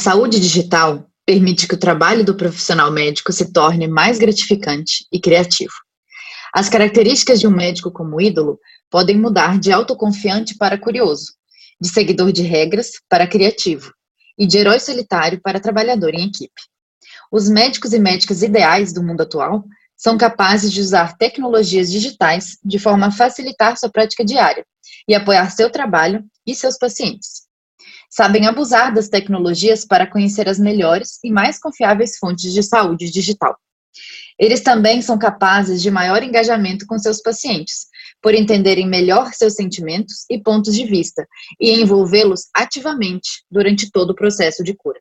saúde digital permite que o trabalho do profissional médico se torne mais gratificante e criativo. As características de um médico como ídolo podem mudar de autoconfiante para curioso, de seguidor de regras para criativo e de herói solitário para trabalhador em equipe. Os médicos e médicas ideais do mundo atual são capazes de usar tecnologias digitais de forma a facilitar sua prática diária e apoiar seu trabalho e seus pacientes. Sabem abusar das tecnologias para conhecer as melhores e mais confiáveis fontes de saúde digital. Eles também são capazes de maior engajamento com seus pacientes, por entenderem melhor seus sentimentos e pontos de vista e envolvê-los ativamente durante todo o processo de cura.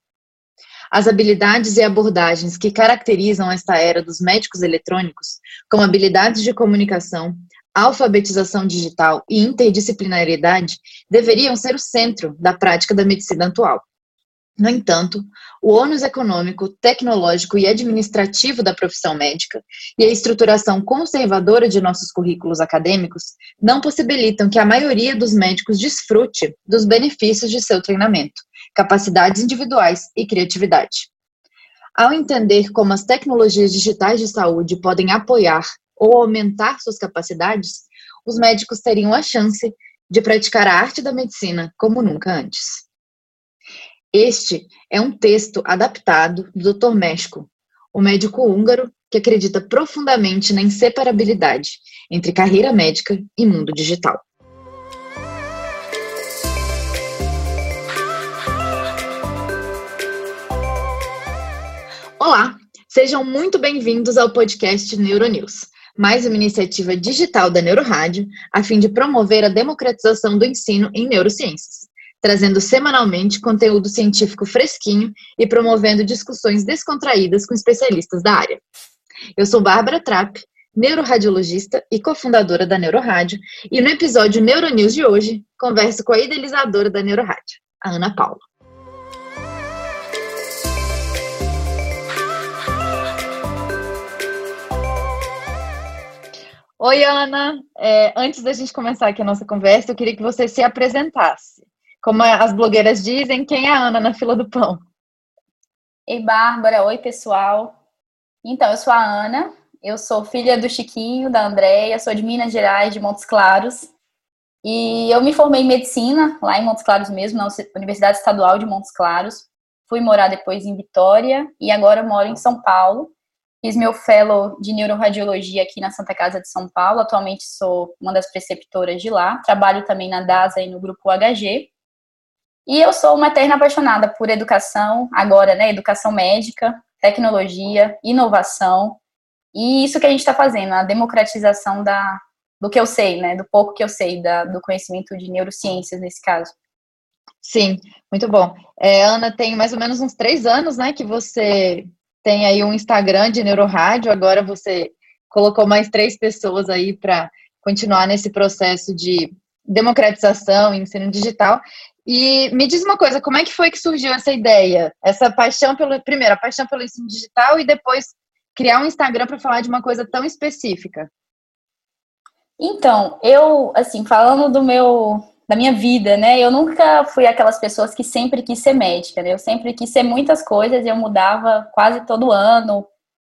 As habilidades e abordagens que caracterizam esta era dos médicos eletrônicos, como habilidades de comunicação, alfabetização digital e interdisciplinaridade, deveriam ser o centro da prática da medicina atual. No entanto, o ônus econômico, tecnológico e administrativo da profissão médica e a estruturação conservadora de nossos currículos acadêmicos não possibilitam que a maioria dos médicos desfrute dos benefícios de seu treinamento, capacidades individuais e criatividade. Ao entender como as tecnologias digitais de saúde podem apoiar ou aumentar suas capacidades, os médicos teriam a chance de praticar a arte da medicina como nunca antes. Este é um texto adaptado do Dr. México, o médico húngaro que acredita profundamente na inseparabilidade entre carreira médica e mundo digital. Olá, sejam muito bem-vindos ao podcast Neuronews, mais uma iniciativa digital da Neurorádio a fim de promover a democratização do ensino em neurociências trazendo semanalmente conteúdo científico fresquinho e promovendo discussões descontraídas com especialistas da área. Eu sou Bárbara Trapp, neuroradiologista e cofundadora da Neurorádio, e no episódio Neuronews de hoje, converso com a idealizadora da Neurorádio, a Ana Paula. Oi, Ana. É, antes da gente começar aqui a nossa conversa, eu queria que você se apresentasse. Como as blogueiras dizem, quem é a Ana na fila do pão? Ei, Bárbara. Oi, pessoal. Então, eu sou a Ana, eu sou filha do Chiquinho, da Andréia, sou de Minas Gerais, de Montes Claros. E eu me formei em medicina, lá em Montes Claros mesmo, na Universidade Estadual de Montes Claros. Fui morar depois em Vitória e agora moro em São Paulo. Fiz meu fellow de neuroradiologia aqui na Santa Casa de São Paulo. Atualmente sou uma das preceptoras de lá. Trabalho também na DASA e no grupo HG. E eu sou uma eterna apaixonada por educação, agora, né? Educação médica, tecnologia, inovação. E isso que a gente está fazendo, a democratização da, do que eu sei, né? Do pouco que eu sei da, do conhecimento de neurociências nesse caso. Sim, muito bom. É, Ana, tem mais ou menos uns três anos, né, que você tem aí um Instagram de Neurorádio, agora você colocou mais três pessoas aí para continuar nesse processo de democratização, ensino digital. E me diz uma coisa, como é que foi que surgiu essa ideia? Essa paixão pelo, primeiro, a paixão pelo ensino digital e depois criar um Instagram para falar de uma coisa tão específica? Então, eu, assim, falando do meu, da minha vida, né, eu nunca fui aquelas pessoas que sempre quis ser médica, né, eu sempre quis ser muitas coisas e eu mudava quase todo ano,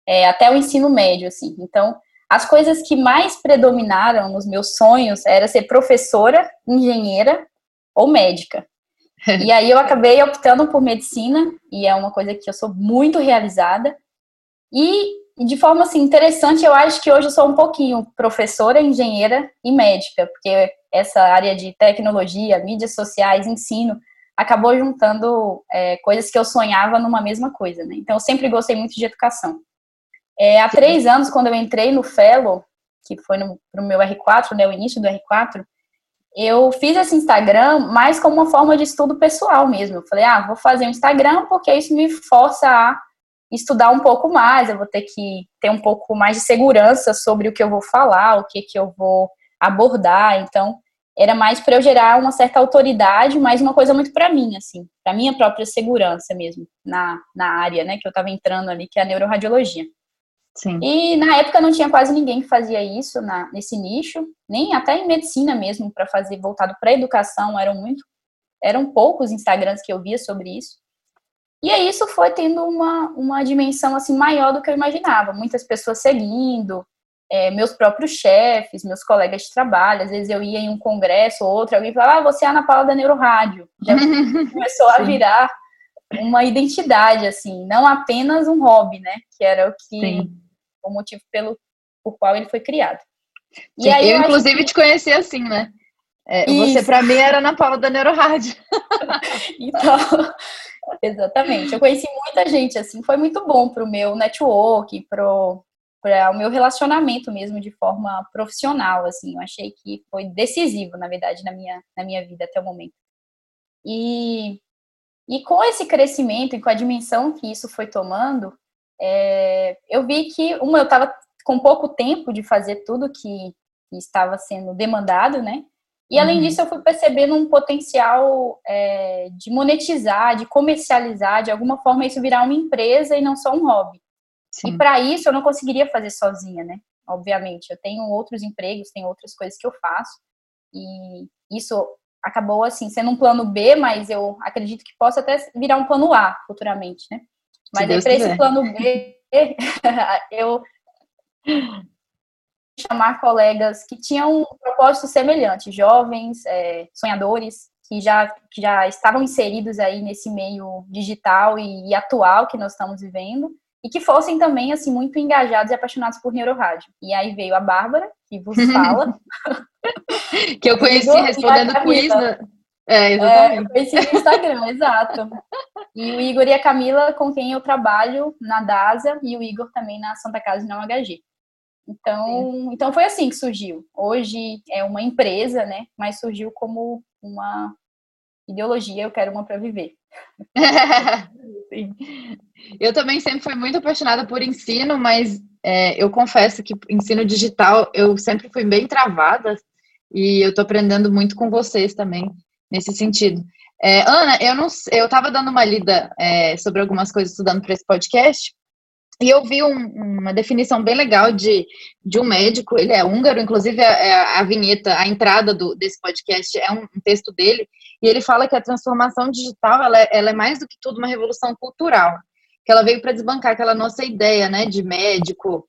é, até o ensino médio, assim. Então, as coisas que mais predominaram nos meus sonhos era ser professora, engenheira ou médica. e aí eu acabei optando por medicina, e é uma coisa que eu sou muito realizada. E de forma assim interessante, eu acho que hoje eu sou um pouquinho professora, engenheira e médica, porque essa área de tecnologia, mídias sociais, ensino, acabou juntando é, coisas que eu sonhava numa mesma coisa, né? Então eu sempre gostei muito de educação. É, há três anos, quando eu entrei no Fellow, que foi no meu R4, né, o início do R4, eu fiz esse Instagram mais como uma forma de estudo pessoal mesmo. Eu falei, ah, vou fazer um Instagram porque isso me força a estudar um pouco mais, eu vou ter que ter um pouco mais de segurança sobre o que eu vou falar, o que, que eu vou abordar. Então, era mais para eu gerar uma certa autoridade, mas uma coisa muito para mim, assim, para minha própria segurança mesmo, na, na área, né, que eu estava entrando ali, que é a neuroradiologia. Sim. E na época não tinha quase ninguém que fazia isso na, nesse nicho, nem até em medicina mesmo, para fazer voltado para educação, eram muito, eram poucos Instagrams que eu via sobre isso. E aí isso foi tendo uma, uma dimensão assim maior do que eu imaginava. Muitas pessoas seguindo, é, meus próprios chefes, meus colegas de trabalho. Às vezes eu ia em um congresso ou outro, alguém falava, ah, você é a Ana Paula da Neurorádio. Já começou a virar uma identidade, assim, não apenas um hobby, né? Que era o que Sim. o motivo pelo por qual ele foi criado. E aí, eu, eu inclusive, que... te conheci assim, né? É, você, para mim, era Ana Paula da Neurorádio. então, exatamente. Eu conheci muita gente, assim, foi muito bom para o meu network, para o meu relacionamento mesmo de forma profissional, assim. Eu achei que foi decisivo, na verdade, na minha, na minha vida até o momento. E, e com esse crescimento e com a dimensão que isso foi tomando, é, eu vi que, uma, eu estava com pouco tempo de fazer tudo que estava sendo demandado, né? E além uhum. disso, eu fui percebendo um potencial é, de monetizar, de comercializar, de alguma forma isso virar uma empresa e não só um hobby. Sim. E para isso eu não conseguiria fazer sozinha, né? Obviamente, eu tenho outros empregos, tenho outras coisas que eu faço. E isso acabou assim sendo um plano B, mas eu acredito que possa até virar um plano A futuramente, né? Mas aí para esse plano B, eu chamar colegas que tinham um propósito semelhante, jovens, é, sonhadores, que já, que já estavam inseridos aí nesse meio digital e, e, atual que nós estamos vivendo, e que fossem também, assim, muito engajados e apaixonados por neurorádio. E aí veio a Bárbara, que vos fala. que eu conheci respondendo quiz, né? É, exatamente. É, eu conheci no Instagram, exato. E o Igor e a Camila, com quem eu trabalho na DASA, e o Igor também na Santa Casa de Não HG. Então, então foi assim que surgiu. Hoje é uma empresa, né? Mas surgiu como uma ideologia, eu quero uma para viver. eu também sempre fui muito apaixonada por ensino, mas é, eu confesso que ensino digital eu sempre fui bem travada e eu estou aprendendo muito com vocês também nesse sentido. É, Ana, eu não, eu estava dando uma lida é, sobre algumas coisas estudando para esse podcast e eu vi um, uma definição bem legal de, de um médico, ele é húngaro, inclusive a, é, a, a vinheta, a entrada do, desse podcast é um, um, texto dele, e ele fala que a transformação digital ela é, ela é mais do que tudo uma revolução cultural, que ela veio para desbancar aquela nossa ideia né, de médico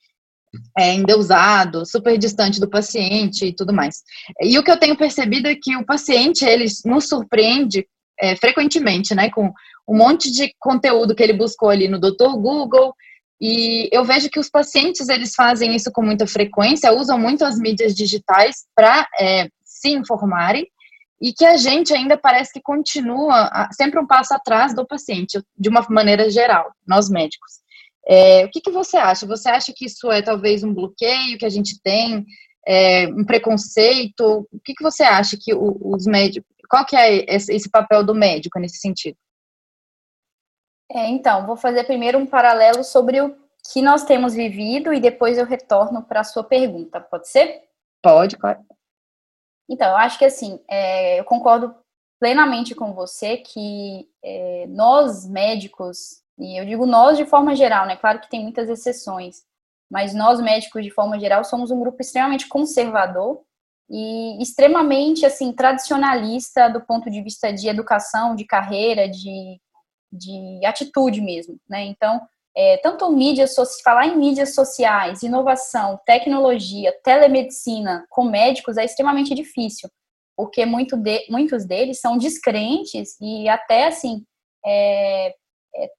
é, endeusado, super distante do paciente e tudo mais. E o que eu tenho percebido é que o paciente ele nos surpreende é, frequentemente, né, com um monte de conteúdo que ele buscou ali no Dr. Google, e eu vejo que os pacientes eles fazem isso com muita frequência, usam muito as mídias digitais para é, se informarem e que a gente ainda parece que continua sempre um passo atrás do paciente, de uma maneira geral, nós médicos. É, o que, que você acha? Você acha que isso é talvez um bloqueio que a gente tem, é, um preconceito? O que, que você acha que os médicos, qual que é esse papel do médico nesse sentido? É, então, vou fazer primeiro um paralelo sobre o que nós temos vivido e depois eu retorno para a sua pergunta, pode ser? Pode, claro. Então, eu acho que assim, é, eu concordo plenamente com você que é, nós médicos, e eu digo nós de forma geral, né? Claro que tem muitas exceções, mas nós médicos de forma geral somos um grupo extremamente conservador e extremamente assim tradicionalista do ponto de vista de educação, de carreira, de de atitude mesmo, né? Então, é, tanto mídias, falar em mídias sociais, inovação, tecnologia, telemedicina com médicos é extremamente difícil, porque muito de, muitos deles são descrentes e até assim é, é,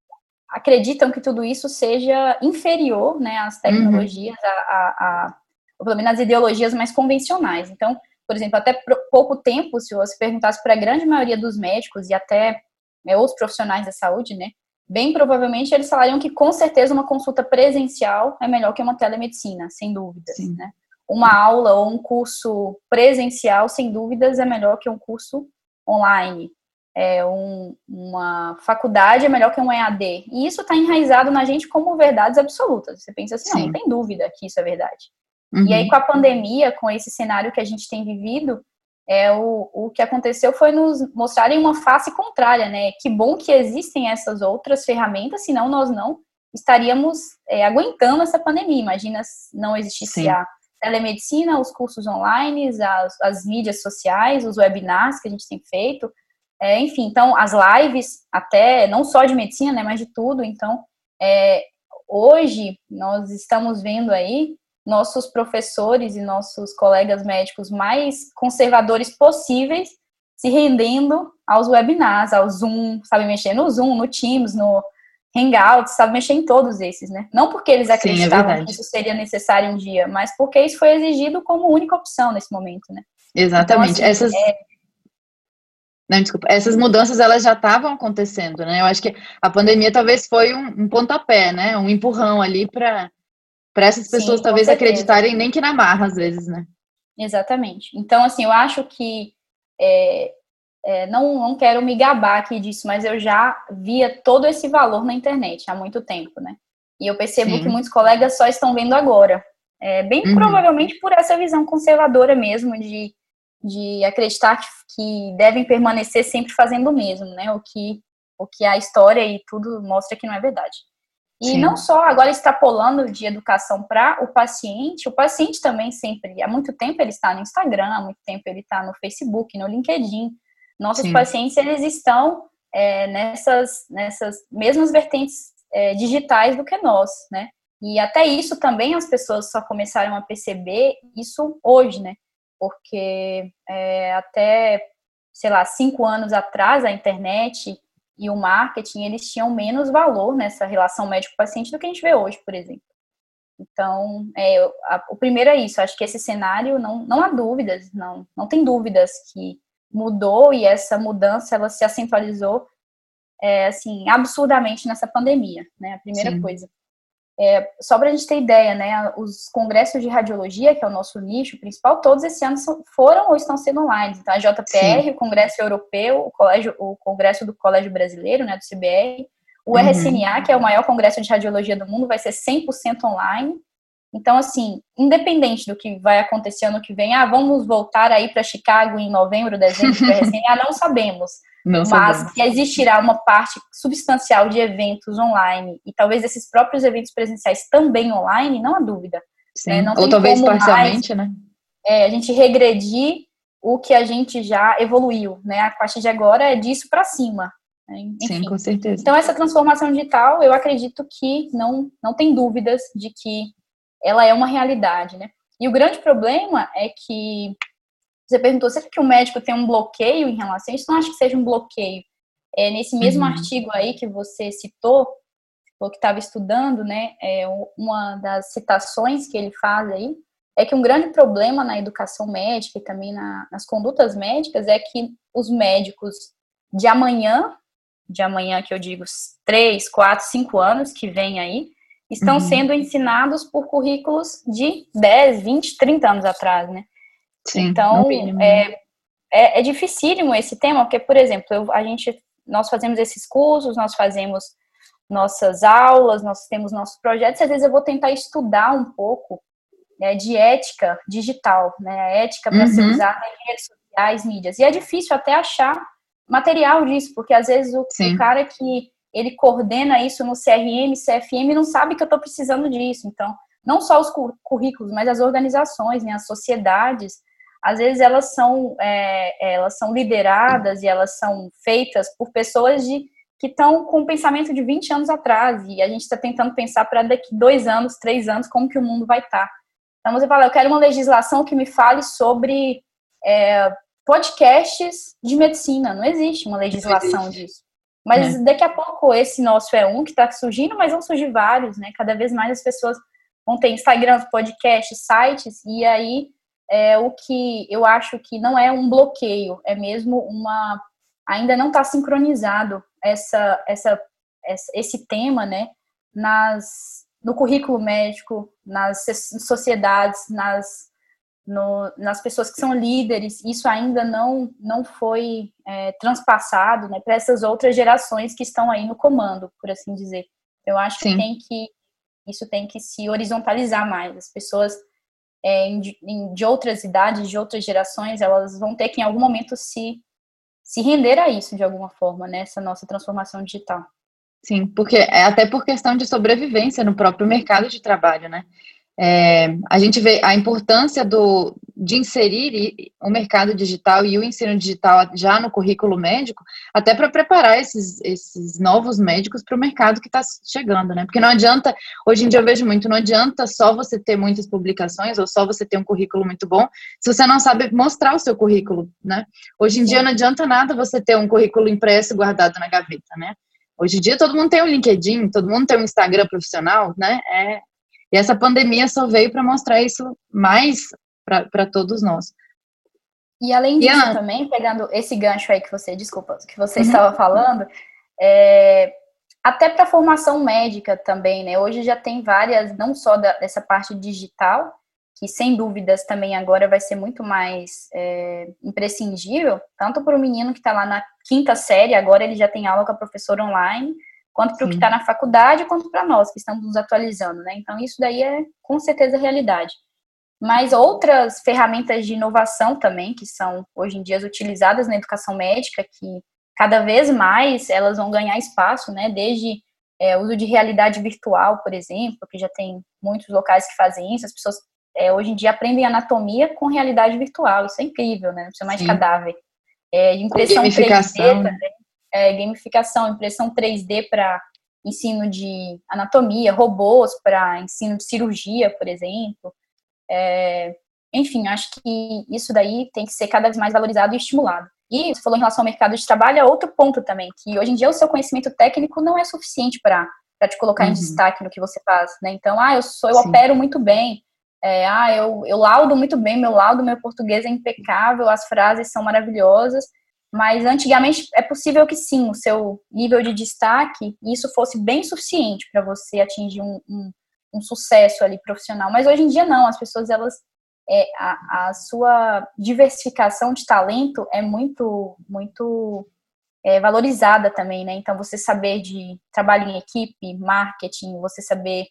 acreditam que tudo isso seja inferior, né, às uhum. tecnologias, uhum. a, a, a, ou pelo menos às ideologias mais convencionais. Então, por exemplo, até pouco tempo, se você perguntasse para a grande maioria dos médicos e até né, os profissionais da saúde, né, bem provavelmente eles falariam que com certeza uma consulta presencial é melhor que uma telemedicina, sem dúvidas, Sim. né? Uma aula ou um curso presencial, sem dúvidas, é melhor que um curso online. É um, uma faculdade é melhor que um EAD. E isso está enraizado na gente como verdades absolutas. Você pensa assim, não, não tem dúvida que isso é verdade. Uhum. E aí, com a pandemia, com esse cenário que a gente tem vivido, é, o, o que aconteceu foi nos mostrarem uma face contrária, né? Que bom que existem essas outras ferramentas, senão nós não estaríamos é, aguentando essa pandemia. Imagina se não existisse Sim. a telemedicina, os cursos online, as, as mídias sociais, os webinars que a gente tem feito, É, enfim, então as lives, até não só de medicina, né, mas de tudo. Então, é, hoje nós estamos vendo aí nossos professores e nossos colegas médicos mais conservadores possíveis se rendendo aos webinars, ao Zoom, sabe mexer no Zoom, no Teams, no Hangouts, sabe mexer em todos esses, né? Não porque eles acreditavam Sim, é que isso seria necessário um dia, mas porque isso foi exigido como única opção nesse momento, né? Exatamente. Então, assim, Essas é... Não, desculpa. Essas mudanças elas já estavam acontecendo, né? Eu acho que a pandemia talvez foi um, um pontapé, né? Um empurrão ali para para essas pessoas Sim, talvez acreditarem nem que na marra às vezes, né? Exatamente. Então, assim, eu acho que é, é, não, não quero me gabar aqui disso, mas eu já via todo esse valor na internet há muito tempo, né? E eu percebo Sim. que muitos colegas só estão vendo agora. É, bem uhum. provavelmente por essa visão conservadora mesmo de de acreditar que, que devem permanecer sempre fazendo o mesmo, né? O que, o que a história e tudo mostra que não é verdade. E Sim. não só agora extrapolando de educação para o paciente, o paciente também sempre, há muito tempo ele está no Instagram, há muito tempo ele está no Facebook, no LinkedIn. Nossos Sim. pacientes, eles estão é, nessas, nessas mesmas vertentes é, digitais do que nós, né? E até isso também as pessoas só começaram a perceber isso hoje, né? porque é, até, sei lá, cinco anos atrás, a internet e o marketing, eles tinham menos valor nessa relação médico-paciente do que a gente vê hoje, por exemplo. Então, é, a, o primeiro é isso, acho que esse cenário, não, não há dúvidas, não, não tem dúvidas que mudou e essa mudança, ela se acentualizou, é, assim, absurdamente nessa pandemia, né, a primeira Sim. coisa. É, só para a gente ter ideia, né, os congressos de radiologia, que é o nosso nicho principal, todos esse ano foram ou estão sendo online. Então, a JPR, Sim. o Congresso Europeu, o, colégio, o Congresso do Colégio Brasileiro, né, do CBR, o uhum. RSNA, que é o maior congresso de radiologia do mundo, vai ser 100% online. Então, assim, independente do que vai acontecer ano que vem, ah, vamos voltar aí para Chicago em novembro, dezembro, para RSNA, não sabemos. Não mas que existirá uma parte substancial de eventos online e talvez esses próprios eventos presenciais também online, não há dúvida. Né? Não Ou talvez parcialmente, mais, né? É, a gente regredir o que a gente já evoluiu, né? A partir de agora é disso para cima. Né? Sim, com certeza. Então essa transformação digital, eu acredito que não não tem dúvidas de que ela é uma realidade, né? E o grande problema é que você perguntou, será que o médico tem um bloqueio em relação a isso? Não acho que seja um bloqueio. É, nesse mesmo uhum. artigo aí que você citou, o que estava estudando, né, é, uma das citações que ele faz aí, é que um grande problema na educação médica e também na, nas condutas médicas é que os médicos de amanhã, de amanhã que eu digo três, quatro, cinco anos que vem aí, estão uhum. sendo ensinados por currículos de 10, 20, 30 anos atrás, né? Sim, então, é, é, é dificílimo esse tema, porque, por exemplo, eu, a gente, nós fazemos esses cursos, nós fazemos nossas aulas, nós temos nossos projetos, e às vezes eu vou tentar estudar um pouco né, de ética digital, né, a ética para uhum. ser usada em redes sociais, mídias. E é difícil até achar material disso, porque às vezes o, o cara que ele coordena isso no CRM, CFM, não sabe que eu estou precisando disso. Então, não só os currículos, mas as organizações, né, as sociedades, às vezes elas são, é, elas são lideradas e elas são feitas por pessoas de, que estão com um pensamento de 20 anos atrás, e a gente está tentando pensar para daqui dois anos, três anos, como que o mundo vai estar. Tá. Então você fala, eu quero uma legislação que me fale sobre é, podcasts de medicina. Não existe uma legislação disso. Mas é. daqui a pouco esse nosso é um que está surgindo, mas vão surgir vários, né? Cada vez mais as pessoas vão ter Instagram, podcasts, sites, e aí é o que eu acho que não é um bloqueio, é mesmo uma ainda não está sincronizado essa, essa, esse tema, né, nas no currículo médico, nas sociedades, nas no, nas pessoas que são líderes, isso ainda não não foi é, transpassado, né, para essas outras gerações que estão aí no comando, por assim dizer. Eu acho Sim. que tem que isso tem que se horizontalizar mais. As pessoas é, em, de outras idades, de outras gerações, elas vão ter que em algum momento se, se render a isso de alguma forma, nessa né, nossa transformação digital. Sim, porque é até por questão de sobrevivência no próprio mercado de trabalho, né? É, a gente vê a importância do, de inserir o mercado digital e o ensino digital já no currículo médico, até para preparar esses, esses novos médicos para o mercado que está chegando, né? Porque não adianta, hoje em dia eu vejo muito, não adianta só você ter muitas publicações ou só você ter um currículo muito bom, se você não sabe mostrar o seu currículo, né? Hoje em dia não adianta nada você ter um currículo impresso guardado na gaveta, né? Hoje em dia todo mundo tem um LinkedIn, todo mundo tem um Instagram profissional, né? É, e essa pandemia só veio para mostrar isso mais para todos nós. E além disso e também, pegando esse gancho aí que você, desculpa, que você uhum. estava falando, é, até para formação médica também, né? Hoje já tem várias, não só da, dessa parte digital, que sem dúvidas também agora vai ser muito mais é, imprescindível, tanto para o menino que está lá na quinta série, agora ele já tem aula com a professora online, quanto para o que está na faculdade, quanto para nós que estamos nos atualizando, né? Então isso daí é com certeza realidade. Mas outras ferramentas de inovação também, que são hoje em dia utilizadas na educação médica, que cada vez mais elas vão ganhar espaço, né? Desde é, uso de realidade virtual, por exemplo, que já tem muitos locais que fazem isso, as pessoas é, hoje em dia aprendem anatomia com realidade virtual. Isso é incrível, né? Não precisa mais Sim. de cadáver. É, impressão 3D também. É, gamificação, impressão 3D para ensino de anatomia, robôs para ensino de cirurgia, por exemplo. É, enfim, acho que isso daí tem que ser cada vez mais valorizado e estimulado. E você falou em relação ao mercado de trabalho, é outro ponto também, que hoje em dia o seu conhecimento técnico não é suficiente para te colocar uhum. em destaque no que você faz, né? Então, ah, eu sou, eu Sim. opero muito bem, é, ah, eu, eu laudo muito bem, meu laudo, meu português é impecável, as frases são maravilhosas, mas antigamente é possível que sim, o seu nível de destaque, isso fosse bem suficiente para você atingir um, um, um, sucesso ali profissional. Mas hoje em dia não, as pessoas, elas, é, a, a sua diversificação de talento é muito, muito é, valorizada também, né? Então, você saber de trabalho em equipe, marketing, você saber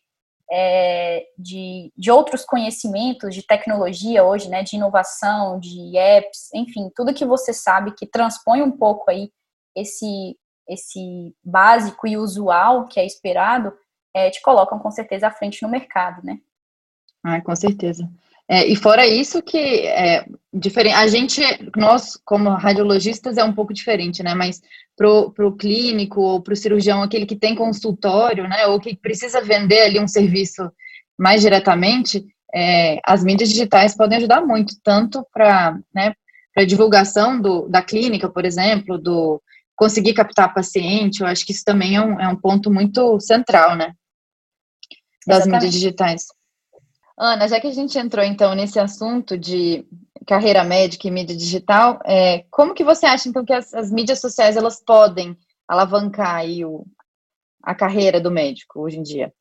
é, de, de outros conhecimentos de tecnologia hoje, né, de inovação, de apps, enfim, tudo que você sabe que transpõe um pouco aí esse, esse básico e usual que é esperado, é, te colocam com certeza à frente no mercado, né? Ah, com certeza. É, e fora isso que é diferente, a gente, nós como radiologistas é um pouco diferente, né? Mas pro, pro clínico ou pro cirurgião, aquele que tem consultório, né? Ou que precisa vender ali um serviço mais diretamente, é, as mídias digitais podem ajudar muito, tanto para né, para divulgação do, da clínica, por exemplo, do conseguir captar paciente, eu acho que isso também é um, é um ponto muito central, né? Das Exatamente. mídias digitais. Ana, já que a gente entrou então nesse assunto de carreira médica e mídia digital, é, como que você acha então que as, as, mídias sociais elas podem alavancar aí o, a carreira do médico hoje em dia?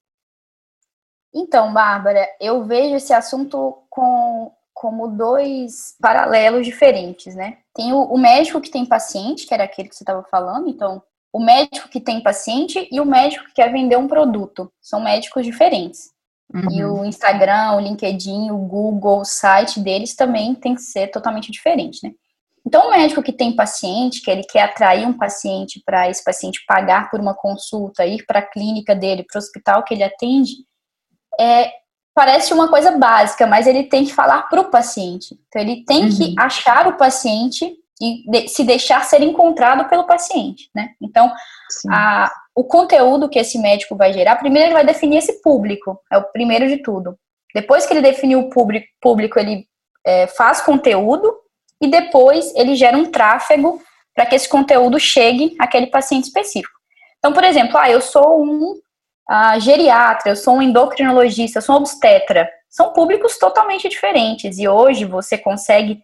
Então, Bárbara, eu vejo esse assunto com, como dois paralelos diferentes, né? Tem o, o médico que tem paciente, que era aquele que você estava falando, então o médico que tem paciente e o médico que quer vender um produto. São médicos diferentes. Uhum. E o Instagram, o LinkedIn, o Google, o site deles também tem que ser totalmente diferente, né? Então, o médico que tem paciente, que ele quer atrair um paciente para esse paciente pagar por uma consulta, ir para a clínica dele, para o hospital que ele atende, é, parece uma coisa básica, mas ele tem que falar para o paciente. Então, ele tem uhum. que achar o paciente e de, se deixar ser encontrado pelo paciente, né? Então, a, o conteúdo que esse médico vai gerar, primeiro ele vai definir esse público, é o primeiro de tudo. Depois que ele definiu o público, público ele é, faz conteúdo e depois ele gera um tráfego para que esse conteúdo chegue àquele paciente específico. Então, por exemplo, ah, eu sou um uh, geriatra, eu sou um endocrinologista, eu sou um obstetra. São públicos totalmente diferentes e hoje você consegue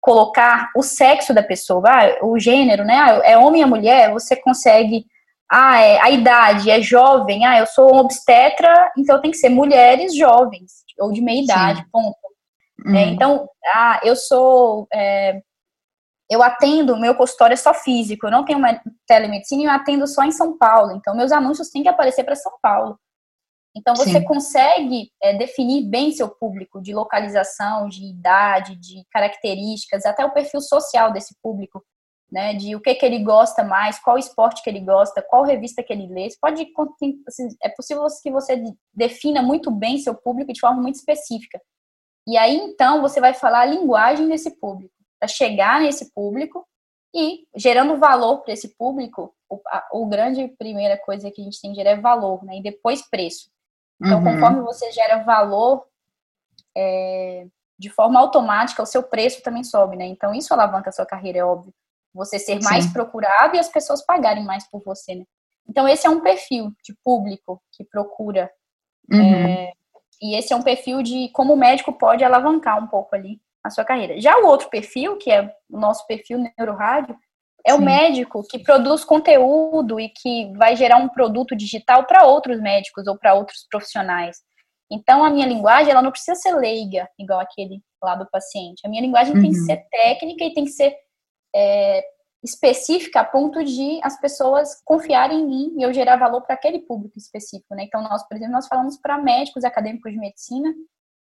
colocar o sexo da pessoa, ah, o gênero, né? Ah, é homem ou mulher, você consegue. Ah, é, a idade é jovem, ah, eu sou um obstetra, então tem que ser mulheres jovens, ou de meia idade, Sim. ponto. É, uhum. É, então, ah, eu sou. É, eu atendo, meu consultório é só físico, eu não tenho uma telemedicina e eu atendo só em São Paulo. Então, meus anúncios têm que aparecer para São Paulo. Então, você Sim. consegue é, definir bem seu público de localização, de idade, de características, até o perfil social desse público, né? De o que, que ele gosta mais, qual esporte que ele gosta, qual revista que ele lê. Você pode, assim, é possível que você defina muito bem seu público de forma muito específica. E aí, então, você vai falar a linguagem desse público, para chegar nesse público e gerando valor para esse público. O, a, o, grande primeira coisa que a gente tem que gerar é valor, né? E depois preço. Então, uhum. conforme você gera valor, é, de forma automática, o seu preço também sobe, né? Então, isso alavanca a sua carreira, é óbvio. Você ser mais Sim. procurado e as pessoas pagarem mais por você, né? Então, esse é um perfil de público que procura. Uhum. É, e esse é um perfil de como o médico pode alavancar um pouco ali a sua carreira. Já o outro perfil, que é o nosso perfil neurorádio, é Sim. o médico que produz conteúdo e que vai gerar um produto digital para outros médicos ou para outros profissionais. Então, a minha linguagem, ela não precisa ser leiga, igual aquele lá do paciente. A minha linguagem uhum. tem que uhum. ser técnica e tem que ser é, específica a ponto de as pessoas confiarem em mim e eu gerar valor para aquele público específico, né? Então, nós, por exemplo, nós falamos para médicos, acadêmicos de medicina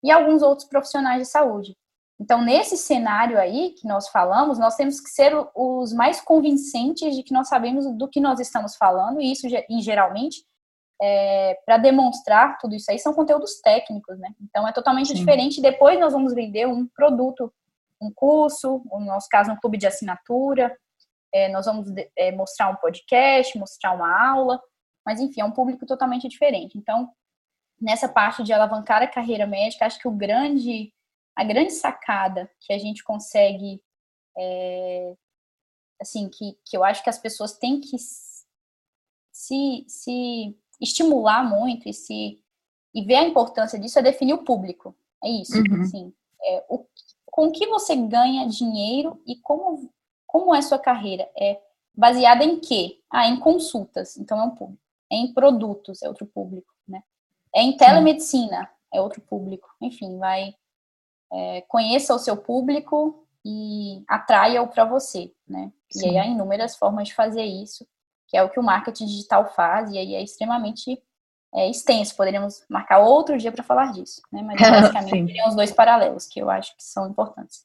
e alguns outros profissionais de saúde. Então, nesse cenário aí que nós falamos, nós temos que ser os mais convincentes de que nós sabemos do que nós estamos falando, e isso, em geralmente, é, para demonstrar tudo isso aí são conteúdos técnicos, né? Então é totalmente Sim. diferente. Depois nós vamos vender um produto, um curso, no nosso caso, um clube de assinatura. É, nós vamos é, mostrar um podcast, mostrar uma aula, mas enfim, é um público totalmente diferente. Então, nessa parte de alavancar a carreira médica, acho que o grande, a grande sacada que a gente consegue, é, assim, que, que eu acho que as pessoas têm que se, se estimular muito e se e ver a importância disso é definir o público. É isso, uhum. assim. É, o, com que você ganha dinheiro e como, como é sua carreira? É baseada em quê? Ah, em consultas, então é um público. É em produtos, é outro público, né? É em telemedicina, é outro público. Enfim, vai... É, conheça o seu público e atraia-o para você, né? Sim. E aí há inúmeras formas de fazer isso que é o que o marketing digital faz, e aí é extremamente é, extenso. Poderíamos marcar outro dia para falar disso, né? Mas basicamente seriam os dois paralelos que eu acho que são importantes.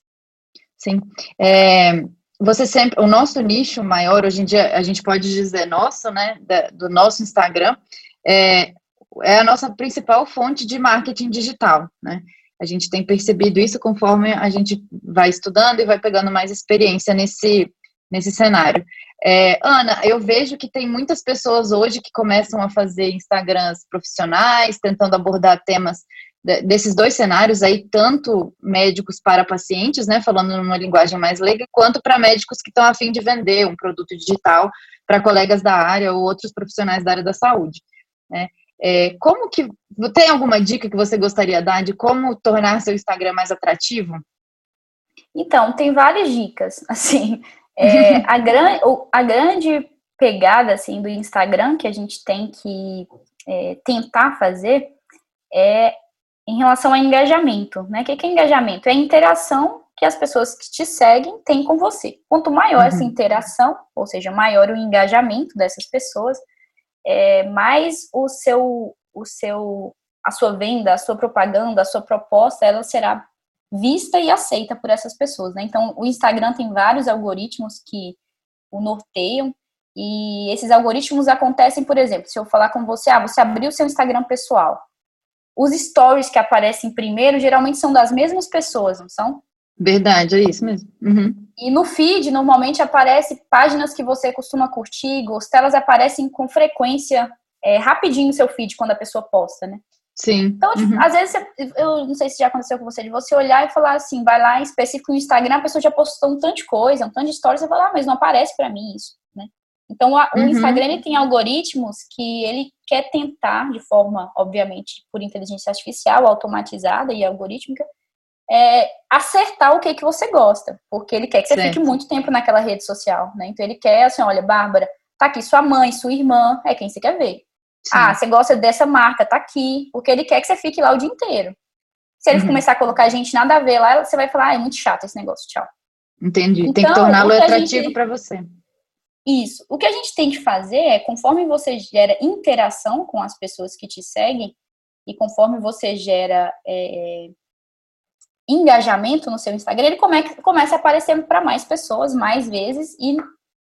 Sim. É, você sempre, o nosso nicho maior, hoje em dia, a gente pode dizer nosso, né? Da, do nosso Instagram, é, é a nossa principal fonte de marketing digital, né? A gente tem percebido isso conforme a gente vai estudando e vai pegando mais experiência nesse, nesse cenário. É, Ana, eu vejo que tem muitas pessoas hoje que começam a fazer Instagrams profissionais, tentando abordar temas desses dois cenários aí, tanto médicos para pacientes, né, falando numa linguagem mais leiga, quanto para médicos que estão a fim de vender um produto digital para colegas da área ou outros profissionais da área da saúde. Né. É, como que tem alguma dica que você gostaria de dar de como tornar seu Instagram mais atrativo? Então, tem várias dicas. Assim, é, a, gran, a grande pegada assim do Instagram que a gente tem que é, tentar fazer é em relação ao engajamento, né? O que é engajamento? É a interação que as pessoas que te seguem têm com você. Quanto maior uhum. essa interação, ou seja, maior o engajamento dessas pessoas, é, mais o seu, o seu, a sua venda, a sua propaganda, a sua proposta, ela será vista e aceita por essas pessoas, né? Então, o Instagram tem vários algoritmos que o norteiam e esses algoritmos acontecem, por exemplo, se eu falar com você, ah, você abriu seu Instagram pessoal. Os stories que aparecem primeiro geralmente são das mesmas pessoas, não são? Verdade, é isso mesmo. Uhum. E no feed, normalmente aparece páginas que você costuma curtir, gostar, elas aparecem com frequência, é, rapidinho no seu feed quando a pessoa posta, né? Sim. Então, tipo, uhum. às vezes, eu não sei se já aconteceu com você, de você olhar e falar assim, vai lá em específico no Instagram, a pessoa já postou um tanto de coisa, um tanto de stories, você fala, ah, mas não aparece para mim isso, né? Então, a, uhum. o Instagram, ele tem algoritmos que ele quer tentar, de forma, obviamente, por inteligência artificial, automatizada e algorítmica, é, acertar o que que você gosta, porque ele quer que você certo. fique muito tempo naquela rede social, né? Então, ele quer, assim, olha, Bárbara, tá aqui sua mãe, sua irmã, é quem você quer ver. Sim. Ah, você gosta dessa marca, tá aqui. Porque ele quer que você fique lá o dia inteiro. Se ele uhum. começar a colocar gente nada a ver lá, você vai falar, ah, é muito chato esse negócio, tchau. Entendi. Então, tem que então, torná-lo atrativo gente... para você. Isso. O que a gente tem que fazer é, conforme você gera interação com as pessoas que te seguem, e conforme você gera é, engajamento no seu Instagram, ele come, começa a aparecer para mais pessoas, mais vezes e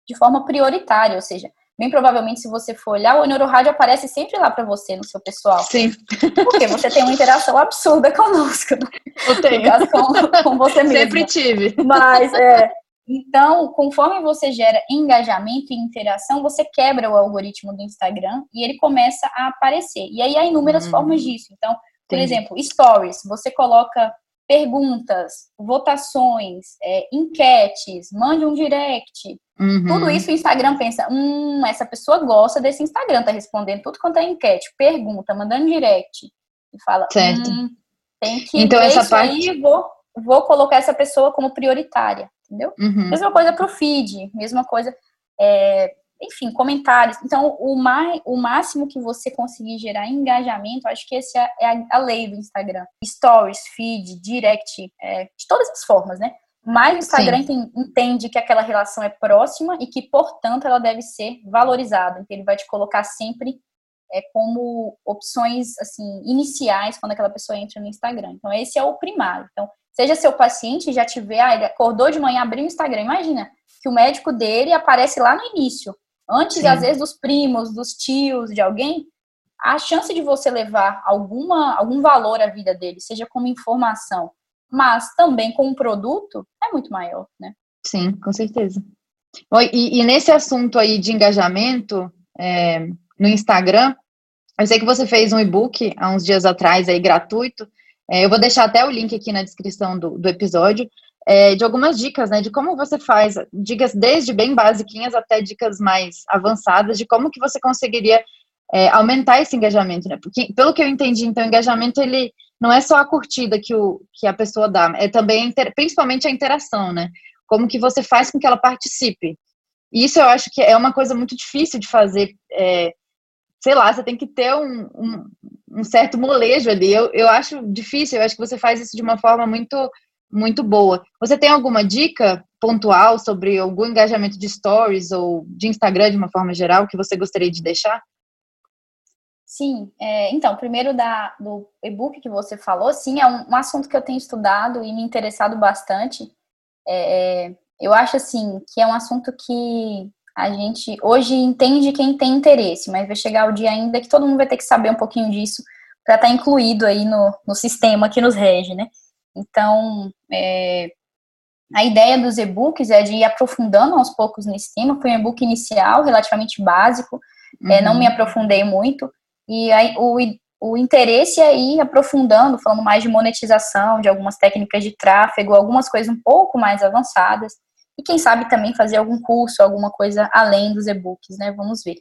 de forma prioritária, ou seja, bem provavelmente, se você for olhar, o Neurorádio aparece sempre lá para você, no seu pessoal. Sim. Porque você tem uma interação absurda conosco. Né? Eu tenho. Com, com você mesmo. Sempre tive. Mas, é, então, conforme você gera engajamento e interação, você quebra o algoritmo do Instagram e ele começa a aparecer. E aí há inúmeras hum. formas disso. Então, por Entendi. exemplo, stories, você coloca perguntas, votações, é, enquetes, mande um direct. Uhum. Tudo isso o Instagram pensa, hum, essa pessoa gosta desse Instagram, tá respondendo tudo quanto é enquete, pergunta, mandando direct. E fala, certo. Hum, tem que então, essa parte... aí, vou, vou colocar essa pessoa como prioritária, entendeu? Uhum. Mesma coisa pro feed, mesma coisa... É, enfim, comentários. Então, o, mais, o máximo que você conseguir gerar engajamento, acho que esse é, é a, a lei do Instagram. Stories, feed, direct, é, de todas as formas, né? Mas o Instagram tem, entende que aquela relação é próxima e que, portanto, ela deve ser valorizada. Então, ele vai te colocar sempre é, como opções assim iniciais quando aquela pessoa entra no Instagram. Então, esse é o primário. Então, seja seu paciente já tiver, ah, ele acordou de manhã, abriu o Instagram, imagina que o médico dele aparece lá no início. Antes, Sim. às vezes, dos primos, dos tios, de alguém, a chance de você levar alguma, algum valor à vida dele, seja como informação, mas também como produto, é muito maior, né? Sim, com certeza. E, e nesse assunto aí de engajamento é, no Instagram, eu sei que você fez um e-book há uns dias atrás aí gratuito. É, eu vou deixar até o link aqui na descrição do, do episódio é, de algumas dicas, né, de como você faz, dicas desde bem basiquinhas até dicas mais avançadas de como que você conseguiria é, aumentar esse engajamento, né? Porque, pelo que eu entendi, então, o engajamento, ele não é só a curtida que, o, que a pessoa dá, é também, principalmente a interação, né? Como que você faz com que ela participe. E isso eu acho que é uma coisa muito difícil de fazer, é, sei lá, você tem que ter um, um, um certo molejo ali. Eu, eu acho difícil, eu acho que você faz isso de uma forma muito muito boa. Você tem alguma dica pontual sobre algum engajamento de stories ou de Instagram de uma forma geral que você gostaria de deixar? Sim, é, então, primeiro da, do e-book que você falou, sim, é um, um, assunto que eu tenho estudado e me interessado bastante. É, eu acho, assim, que é um assunto que a gente hoje entende quem tem interesse, mas vai chegar o dia ainda que todo mundo vai ter que saber um pouquinho disso para estar tá incluído aí no, no sistema que nos rege, né? Então, é, a ideia dos e-books é de ir aprofundando aos poucos nesse tema. Foi um e-book inicial, relativamente básico, uhum. é, não me uhum. aprofundei muito. E aí, o, o interesse é ir aprofundando, falando mais de monetização, de algumas técnicas de tráfego, algumas coisas um pouco mais avançadas. E quem sabe também fazer algum curso, alguma coisa além dos e-books, né? Vamos ver.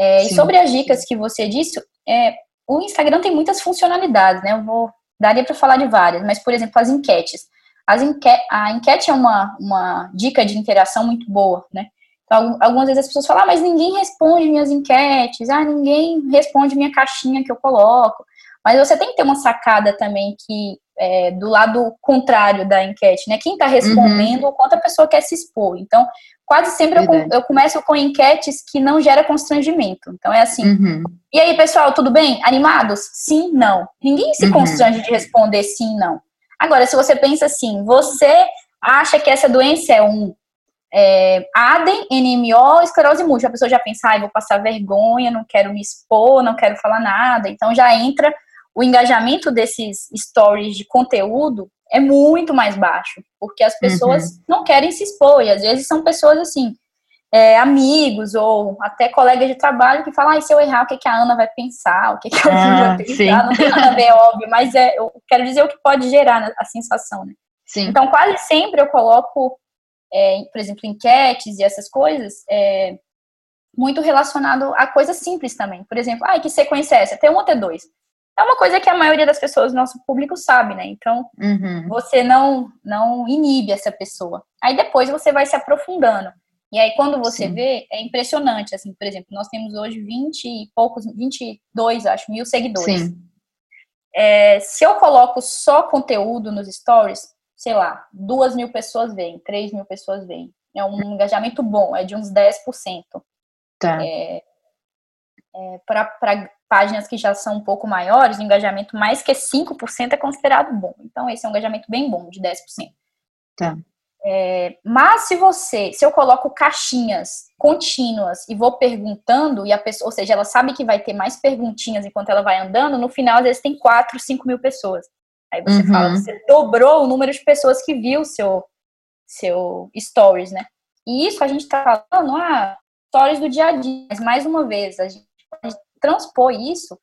É, e sobre as dicas que você disse, é, o Instagram tem muitas funcionalidades, né? Eu vou daria para falar de várias, mas, por exemplo, as enquetes. As enque a enquete é uma, uma dica de interação muito boa, né? Então, algumas vezes as pessoas falam, ah, mas ninguém responde minhas enquetes, ah, ninguém responde minha caixinha que eu coloco. Mas você tem que ter uma sacada também que é, do lado contrário da enquete, né? Quem está respondendo, uhum. o quanto a pessoa quer se expor. Então, quase sempre eu, eu, começo com enquetes que não gera constrangimento. Então é assim. Uhum. E aí, pessoal, tudo bem? Animados? Sim, não. Ninguém se uhum. constrange de responder sim, não. Agora, se você pensa assim, você acha que essa doença é um é, ADEM, NMO, esclerose múltipla. A pessoa já pensa, ah, vou passar vergonha, não quero me expor, não quero falar nada. Então já entra o engajamento desses stories de conteúdo é muito mais baixo, porque as pessoas uhum. não querem se expor, e às vezes são pessoas assim, é, amigos ou até colegas de trabalho que falam, ah, se eu errar, o que, que a Ana vai pensar, o que, que a Ana ah, vai pensar, não tem nada a ver, óbvio, mas é, eu quero dizer o que pode gerar a sensação, né? Sim. Então, quase sempre eu coloco, é, por exemplo, enquetes e essas coisas, é, muito relacionado a coisas simples também. Por exemplo, ah, que sequência é essa? Tem um ou tem dois? É uma coisa que a maioria das pessoas do nosso público sabe, né? Então, uhum. você não, não inibe essa pessoa. Aí depois você vai se aprofundando. E aí, quando você Sim. vê, é impressionante. Assim, por exemplo, nós temos hoje 20 e poucos, 22, acho, mil seguidores. Sim. É, se eu coloco só conteúdo nos stories, sei lá, duas mil pessoas veem, três mil pessoas veem. É um engajamento bom, é de uns 10%. Tá. É, é, para páginas que já são um pouco maiores, o engajamento mais que 5% é considerado bom. Então, esse é um engajamento bem bom, de 10%. Tá. É, mas se você, se eu coloco caixinhas contínuas e vou perguntando, e a pessoa, ou seja, ela sabe que vai ter mais perguntinhas enquanto ela vai andando, no final, às vezes, tem 4, 5 mil pessoas. Aí você uhum. fala, você dobrou o número de pessoas que viu seu, seu stories, né? E isso a gente tá falando, ah, stories do dia a dia, mas mais uma vez, a gente pode transpor isso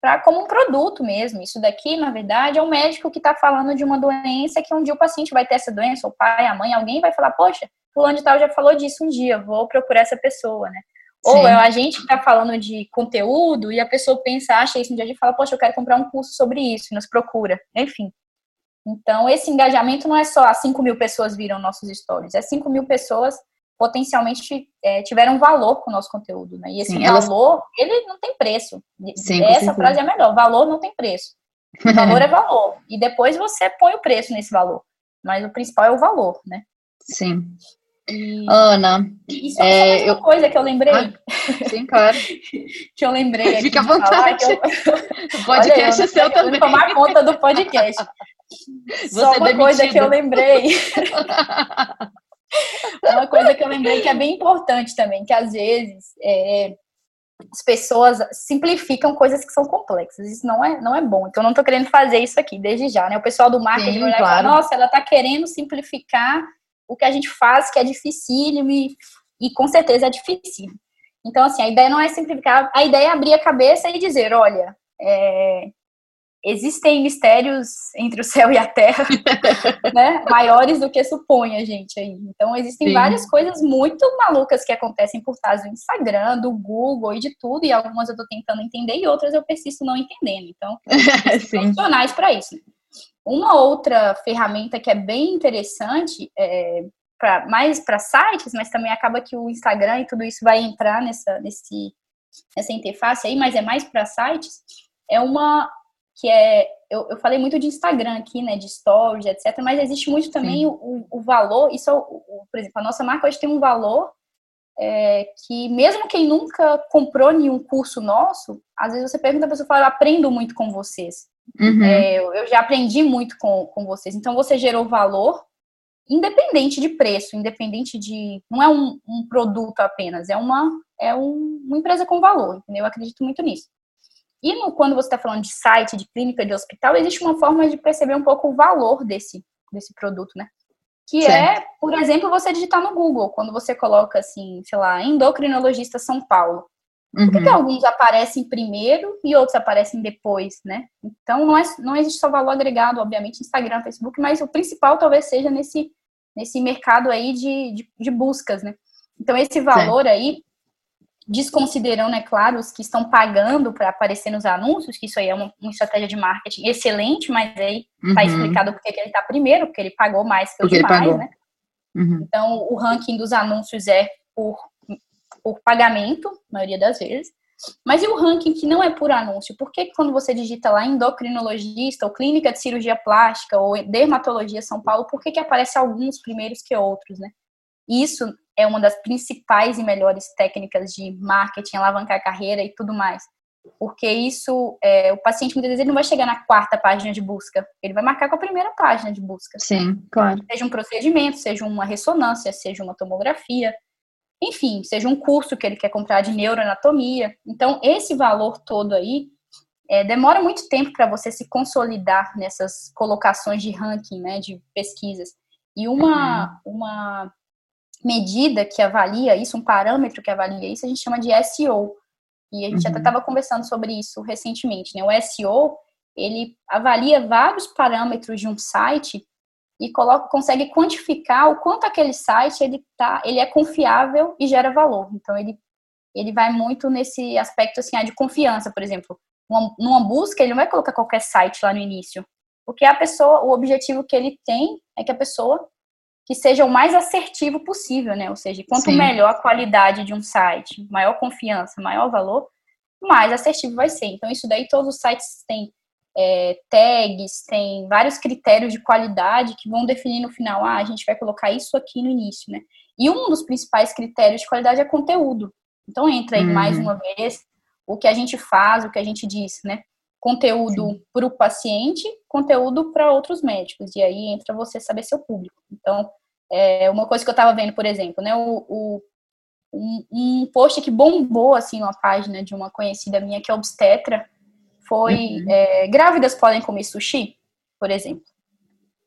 para como um produto mesmo. Isso daqui, na verdade, é um médico que está falando de uma doença que um dia o paciente vai ter essa doença, o pai, a mãe, alguém vai falar, poxa, fulano de tal já falou disso um dia, vou procurar essa pessoa, né? Sim. Ou é a gente que está falando de conteúdo e a pessoa pensa, acha isso um dia e fala, poxa, eu quero comprar um curso sobre isso, e nos procura. Enfim. Então, esse engajamento não é só as 5 mil pessoas viram nossos stories, é 5 mil pessoas potencialmente é, tiveram valor com o nosso conteúdo, né? E esse Sim, valor, elas... ele não tem preço. Sim, Essa frase é melhor, valor não tem preço. O valor é valor. E depois você põe o preço nesse valor. Mas o principal é o valor, né? Sim. E... Ana. E só, é, uma eu... coisa que eu lembrei. Ah, sim, claro. que eu lembrei. Fica à vontade. Eu... O podcast é seu também. tomar conta do podcast. Você só uma demitida. coisa que eu lembrei. Uma coisa que eu lembrei que é bem importante também, que às vezes é, as pessoas simplificam coisas que são complexas. Isso não é, não é bom. Então, eu não estou querendo fazer isso aqui, desde já, né? O pessoal do marketing Sim, claro. nossa, ela está querendo simplificar o que a gente faz, que é dificílimo, e, e com certeza é difícil. Então, assim, a ideia não é simplificar, a ideia é abrir a cabeça e dizer, olha, é, existem mistérios entre o céu e a terra, né, maiores do que supõe a gente aí. Então, existem Sim. várias coisas muito malucas que acontecem por trás do Instagram, do Google e de tudo, e algumas eu estou tentando entender e outras eu persisto não entendendo. Então, profissionais para isso. Uma outra ferramenta que é bem interessante, é, pra, mais para sites, mas também acaba que o Instagram e tudo isso vai entrar nessa, nesse, nessa interface aí, mas é mais para sites, é uma que é. Eu, eu falei muito de Instagram aqui, né? De stories, etc. Mas existe muito também o, o, valor. Isso, o, por exemplo, a nossa marca hoje tem um valor é, que, mesmo quem nunca comprou nenhum curso nosso, às vezes você pergunta a pessoa fala, eu aprendo muito com vocês. Uhum. É, eu, eu já aprendi muito com, com vocês. Então você gerou valor independente de preço, independente de. Não é um, um produto apenas, é uma, é um, uma empresa com valor, entendeu? Eu acredito muito nisso. E no, quando você está falando de site, de clínica, de hospital, existe uma forma de perceber um pouco o valor desse, desse produto, né? Que é, certo. é, por exemplo, você digitar no Google, quando você coloca assim, sei lá, endocrinologista São Paulo. Por que, uhum. que, alguns aparecem primeiro e outros aparecem depois, né? Então não, é, não existe só valor agregado, obviamente, Instagram, Facebook, mas o principal talvez seja nesse, nesse mercado aí de, de, de buscas, né? Então esse valor certo. aí desconsiderando, é claro, os que estão pagando para aparecer nos anúncios, que isso aí é uma, uma estratégia de marketing excelente, mas aí está uhum. explicado porque que ele está primeiro, porque ele pagou mais que os demais, né? Uhum. Então, o ranking dos anúncios é por, por pagamento, na maioria das vezes. Mas e o ranking que não é por anúncio? Por que quando você digita lá endocrinologista, ou clínica de cirurgia plástica, ou dermatologia São Paulo, por que, que aparece alguns primeiros que outros, né? Isso é uma das principais e melhores técnicas de marketing, alavancar a carreira e tudo mais. Porque isso, é, o paciente muitas vezes ele não vai chegar na quarta página de busca, ele vai marcar com a primeira página de busca. Sim, claro. Seja um procedimento, seja uma ressonância, seja uma tomografia, enfim, seja um curso que ele quer comprar de neuroanatomia. Então, esse valor todo aí é, demora muito tempo para você se consolidar nessas colocações de ranking, né, de pesquisas. E uma, uhum. uma medida que avalia isso, um parâmetro que avalia isso, a gente chama de SEO. E a gente uhum. até estava conversando sobre isso recentemente, né? O SEO, ele avalia vários parâmetros de um site e coloca, consegue quantificar o quanto aquele site ele tá, ele é confiável e gera valor. Então ele ele vai muito nesse aspecto assim, de confiança, por exemplo. Uma, numa busca, ele não vai colocar qualquer site lá no início, porque a pessoa, o objetivo que ele tem é que a pessoa que seja o mais assertivo possível, né? Ou seja, quanto Sim. melhor a qualidade de um site, maior confiança, maior valor, mais assertivo vai ser. Então, isso daí todos os sites têm é, tags, tem vários critérios de qualidade que vão definir no final, ah, a gente vai colocar isso aqui no início, né? E um dos principais critérios de qualidade é conteúdo. Então, entra aí uhum. mais uma vez o que a gente faz, o que a gente diz, né? Conteúdo para o paciente, conteúdo para outros médicos. E aí entra você saber seu público. Então, É uma coisa que eu estava vendo, por exemplo, né? O, o um, um, post que bombou, assim, uma página de uma conhecida minha que é obstetra, foi uhum. é, grávidas podem comer sushi, por exemplo.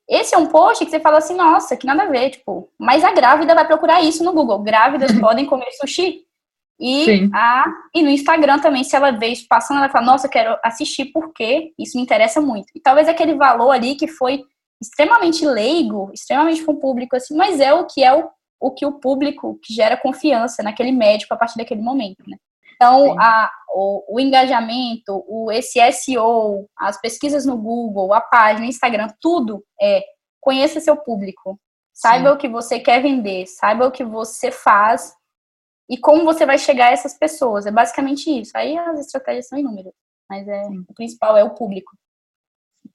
Esse é um post que você fala assim, nossa, que nada a ver, tipo, mas a grávida vai procurar isso no Google. Grávidas podem comer sushi. E, a, e no Instagram também, se ela vê isso passando, ela fala, nossa, eu quero assistir porque isso me interessa muito. E talvez aquele valor ali que foi extremamente leigo, extremamente com o público, assim, mas é o que é o, o que o público que gera confiança naquele médico a partir daquele momento, né? Então, a, o, o, engajamento, o, esse SEO, as pesquisas no Google, a página, o Instagram, tudo é conheça seu público, saiba Sim. o que você quer vender, saiba o que você faz e como você vai chegar a essas pessoas. É basicamente isso. Aí as estratégias são inúmeras, mas é, o principal é o público.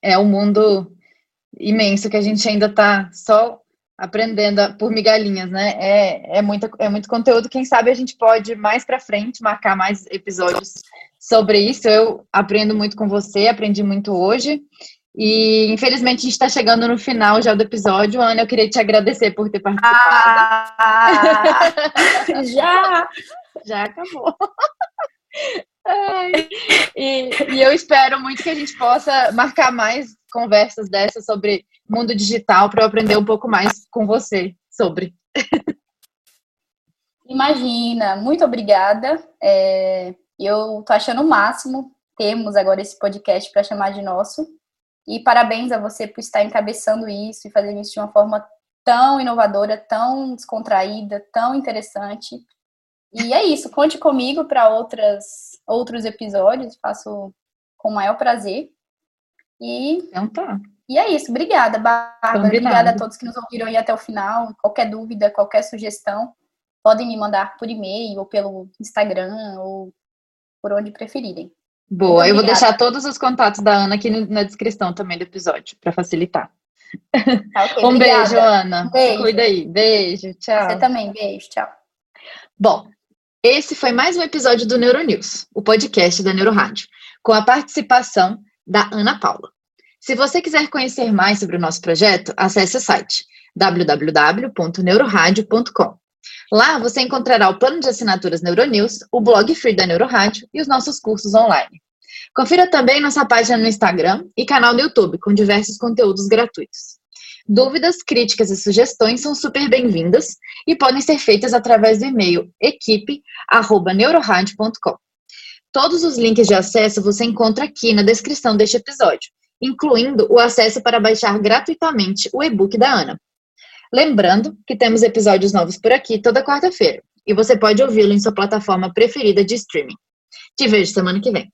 É um mundo imenso que a gente ainda está só aprendendo por migalhinhas, né? É, é, muita, é muito conteúdo. Quem sabe a gente pode mais para frente marcar mais episódios sobre isso. Eu aprendo muito com você, aprendi muito hoje. E infelizmente a gente está chegando no final já do episódio. Ana, eu queria te agradecer por ter participado. Ah, já! Já acabou. E, e, eu espero muito que a gente possa marcar mais conversas dessas sobre mundo digital para eu aprender um pouco mais com você sobre. Imagina, muito obrigada. É, eu tô achando o máximo. Temos agora esse podcast para chamar de nosso. E parabéns a você por estar encabeçando isso e fazendo isso de uma forma tão inovadora, tão descontraída, tão interessante. E é isso, conte comigo para outras outros episódios, faço com o maior prazer. E então tá. E é isso, obrigada, Bárbara. Obrigada a todos que nos ouviram aí até o final. Qualquer dúvida, qualquer sugestão, podem me mandar por e-mail ou pelo Instagram ou por onde preferirem. Boa, eu vou deixar todos os contatos da Ana aqui na descrição também do episódio, para facilitar. Tá, okay, um obrigada. beijo, Ana. Beijo. Cuida aí. Beijo, tchau. Você também, beijo, tchau. Bom, esse foi mais um episódio do Neuronews, o podcast da Neurorádio, com a participação da Ana Paula. Se você quiser conhecer mais sobre o nosso projeto, acesse o site www.neuroradio.com. Lá você encontrará o plano de assinaturas Neuronews, o blog free da Neurorádio e os nossos cursos online. Confira também nossa página no Instagram e canal no YouTube, com diversos conteúdos gratuitos. Dúvidas, críticas e sugestões são super bem-vindas e podem ser feitas através do e-mail equipe@neuroradio.com. Todos os links de acesso você encontra aqui na descrição deste episódio, incluindo o acesso para baixar gratuitamente o e-book da Ana. Lembrando que temos episódios novos por aqui toda quarta-feira e você pode ouvi-lo em sua plataforma preferida de streaming. Te vejo semana que vem.